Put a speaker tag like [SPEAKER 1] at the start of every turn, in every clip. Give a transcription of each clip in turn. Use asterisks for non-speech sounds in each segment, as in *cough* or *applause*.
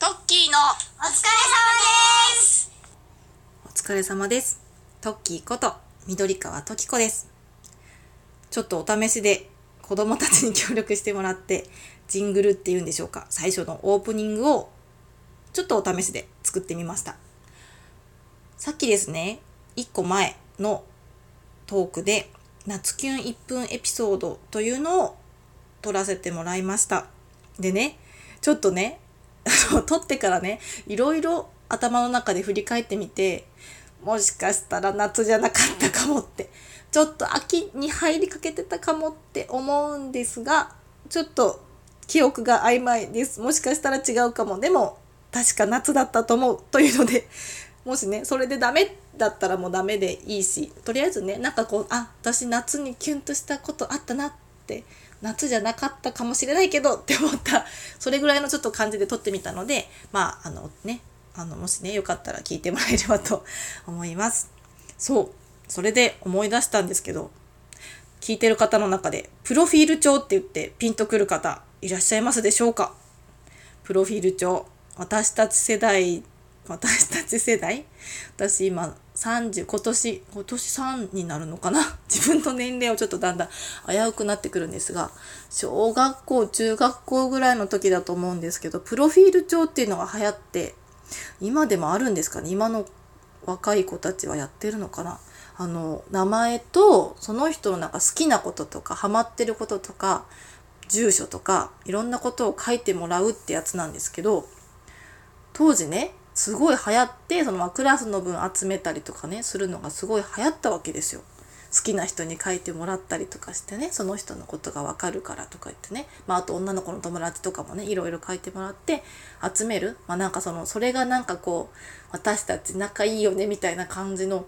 [SPEAKER 1] トッキーの
[SPEAKER 2] お疲れ様です
[SPEAKER 1] お疲れ様です。トッキーこと緑川トキ子です。ちょっとお試しで子供たちに協力してもらってジングルっていうんでしょうか最初のオープニングをちょっとお試しで作ってみました。さっきですね、1個前のトークで夏キュン1分エピソードというのを撮らせてもらいました。でね、ちょっとね、あの撮ってからね、いろいろ頭の中で振り返ってみて、もしかしたら夏じゃなかったかもって、ちょっと秋に入りかけてたかもって思うんですが、ちょっと記憶が曖昧です。もしかしたら違うかも。でも、確か夏だったと思う。というので、もしね、それでダメだったらもうダメでいいし、とりあえずね、なんかこう、あ、私夏にキュンとしたことあったなって、夏じゃなかったかもしれないけどって思った、それぐらいのちょっと感じで撮ってみたので、まあ、あのね、あの、もしね、よかったら聞いてもらえればと思います。そう。それで思い出したんですけど、聞いてる方の中で、プロフィール帳って言ってピンとくる方いらっしゃいますでしょうか？プロフィール帳。私たち世代、私たち世代？私今30、今年、今年3になるのかな？*laughs* 自分の年齢をちょっとだんだん危うくなってくるんですが、小学校、中学校ぐらいの時だと思うんですけど、プロフィール帳っていうのが流行って、今でもあるんですかね？今の若い子たちはやってるのかな？あの、名前と、その人のなんか好きなこととか、ハマってることとか、住所とか、いろんなことを書いてもらうってやつなんですけど、当時ね、すごい流行って、そのまクラスの分集めたりとかね、するのがすごい流行ったわけですよ。好きな人に書いてもらったりとかしてね、その人のことがわかるからとか言ってね、まああと女の子の友達とかもね、いろいろ書いてもらって集める。まあなんかその、それがなんかこう、私たち仲いいよねみたいな感じの、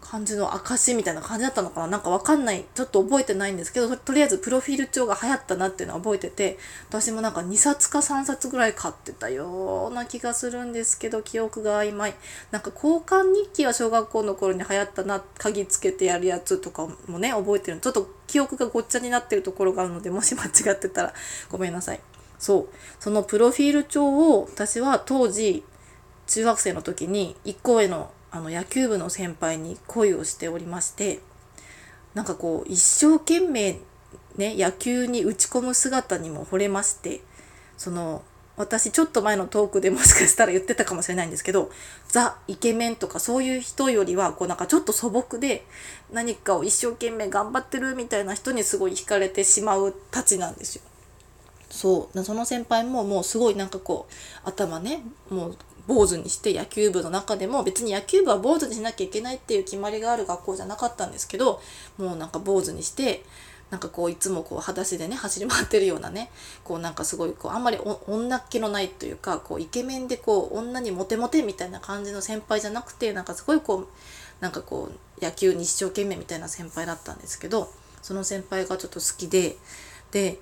[SPEAKER 1] 感じの証みたいな感じだったのかな？なんかわかんない。ちょっと覚えてないんですけど、とりあえずプロフィール帳が流行ったなっていうのは覚えてて、私もなんか2冊か3冊ぐらい買ってたような気がするんですけど、記憶が曖昧。なんか交換日記は小学校の頃に流行ったな、鍵つけてやるやつとかもね、覚えてる。ちょっと記憶がごっちゃになってるところがあるので、もし間違ってたら *laughs* ごめんなさい。そう。そのプロフィール帳を私は当時、中学生の時に一個上のあの野球部の先輩に恋をしておりましてなんかこう一生懸命ね野球に打ち込む姿にも惚れましてその私ちょっと前のトークでもしかしたら言ってたかもしれないんですけどザ・イケメンとかそういう人よりはこうなんかちょっと素朴で何かを一生懸命頑張ってるみたいな人にすごい惹かれてしまうたちなんですよ。そうその先輩ももうすごいなんかこう頭ねもう坊主にして野球部の中でも別に野球部は坊主にしなきゃいけないっていう決まりがある学校じゃなかったんですけどもうなんか坊主にしてなんかこういつもこう裸足でね走り回ってるようなねこうなんかすごいこうあんまり女っ気のないというかこうイケメンでこう女にモテモテみたいな感じの先輩じゃなくてなんかすごいこうなんかこう野球に一生懸命みたいな先輩だったんですけどその先輩がちょっと好きでで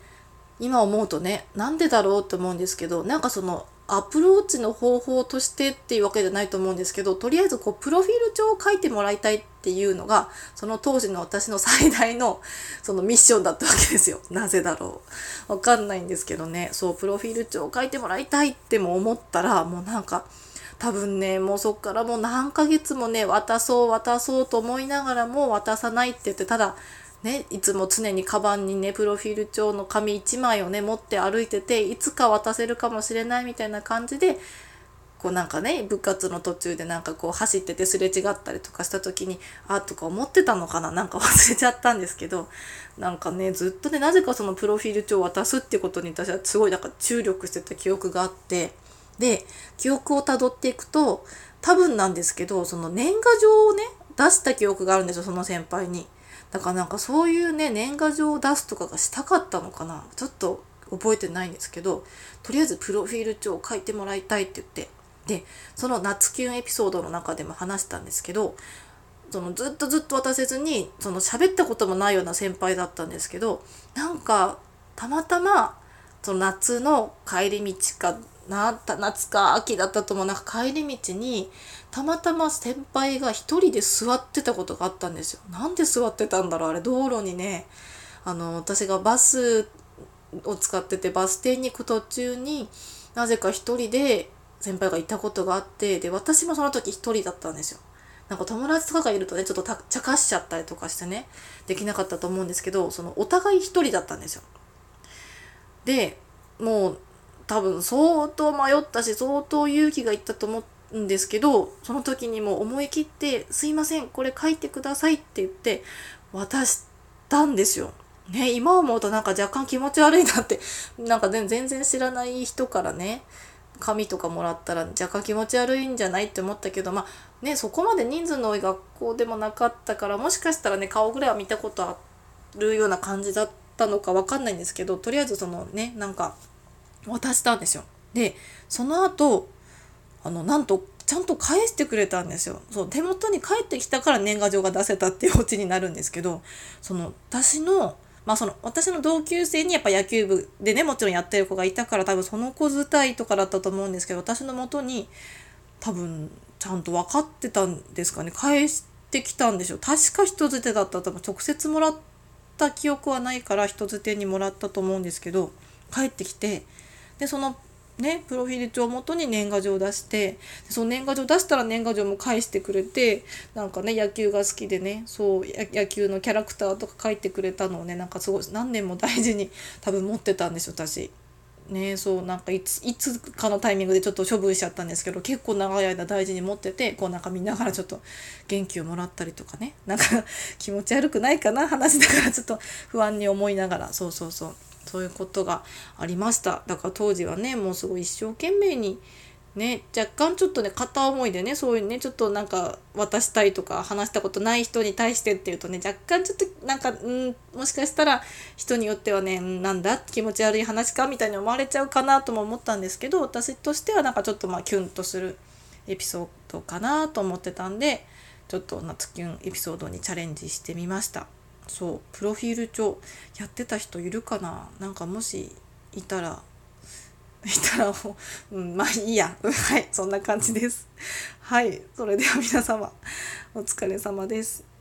[SPEAKER 1] 今思うとねなんでだろうって思うんですけどなんかそのアプローチの方法としてっていうわけじゃないと思うんですけどとりあえずこうプロフィール帳を書いてもらいたいっていうのがその当時の私の最大の *laughs* そのミッションだったわけですよ。*laughs* なぜだろう。わかんないんですけどね。そうプロフィール帳を書いてもらいたいっても思ったらもうなんか多分ねもうそっからもう何ヶ月もね渡そう渡そうと思いながらも渡さないって言ってただね、いつも常にカバンにねプロフィール帳の紙1枚をね持って歩いてていつか渡せるかもしれないみたいな感じでこうなんかね部活の途中でなんかこう走っててすれ違ったりとかした時にあとか思ってたのかな？なんか忘れちゃったんですけどなんかねずっとねなぜかそのプロフィール帳を渡すってことに私はすごいなんか注力してた記憶があってで記憶をたどっていくと多分なんですけどその年賀状をね出した記憶があるんですよその先輩に。だからなんかそういうね年賀状を出すとかがしたかったのかなちょっと覚えてないんですけどとりあえずプロフィール帳を書いてもらいたいって言ってでその夏キュンエピソードの中でも話したんですけどそのずっとずっと渡せずにその喋ったこともないような先輩だったんですけどなんかたまたまその夏の帰り道かなった夏か秋だったと思う。なんか帰り道にたまたま先輩が一人で座ってたことがあったんですよ。なんで座ってたんだろうあれ道路にね。あの私がバスを使っててバス停に行く途中になぜか一人で先輩がいたことがあってで私もその時一人だったんですよ。なんか友達とかがいるとねちょっとた茶化しちゃったりとかしてねできなかったと思うんですけどそのお互い一人だったんですよ。でもう多分相当迷ったし相当勇気がいったと思うんですけどその時にも思い切って「すいませんこれ書いてください」って言って渡したんですよ。ね、今思うとなんか若干気持ち悪いなってなんか全然知らない人からね紙とかもらったら若干気持ち悪いんじゃないって思ったけどまあねそこまで人数の多い学校でもなかったからもしかしたらね顔ぐらいは見たことあるような感じだったのかわかんないんですけどとりあえずそのねなんか渡したんですよ。でその後あのなんとちゃんと返してくれたんですよ。そう手元に返ってきたから年賀状が出せたっていうオチになるんですけどその私のまあその私の同級生にやっぱ野球部でねもちろんやってる子がいたから多分その子伝いとかだったと思うんですけど私のもとに多分ちゃんと分かってたんですかね返してきたんでしょう確か人づてだったと思う直接もらった記憶はないから人づてにもらったと思うんですけど帰ってきてでそのね、プロフィール帳をもとに年賀状を出してその年賀状出したら年賀状も返してくれてなんかね野球が好きでねそう野球のキャラクターとか書いてくれたのをねなんかすごい何年も大事に *laughs* 多分持ってたんですよ私。ねそうなんかいついつかのタイミングでちょっと処分しちゃったんですけど結構長い間大事に持っててこうなんか見ながらちょっと元気をもらったりとかね。なんか *laughs* 気持ち悪くないかな話だからちょっと不安に思いながら。そうそうそう。そういうことがありましただから当時はねもうすごい一生懸命にね若干ちょっとね片思いでねそういうねちょっとなんか渡したいとか話したことない人に対してっていうとね若干ちょっとなんかうんもしかしたら人によってはねなんだ？気持ち悪い話かみたいに思われちゃうかなとも思ったんですけど私としてはなんかちょっとまあキュンとするエピソードかなと思ってたんでちょっと夏キュンエピソードにチャレンジしてみました。そうプロフィール帳やってた人いるかな？なんかもしいたら *laughs* いたらもう、うん、まあいいや。はいそんな感じです。はいそれでは皆様お疲れ様です。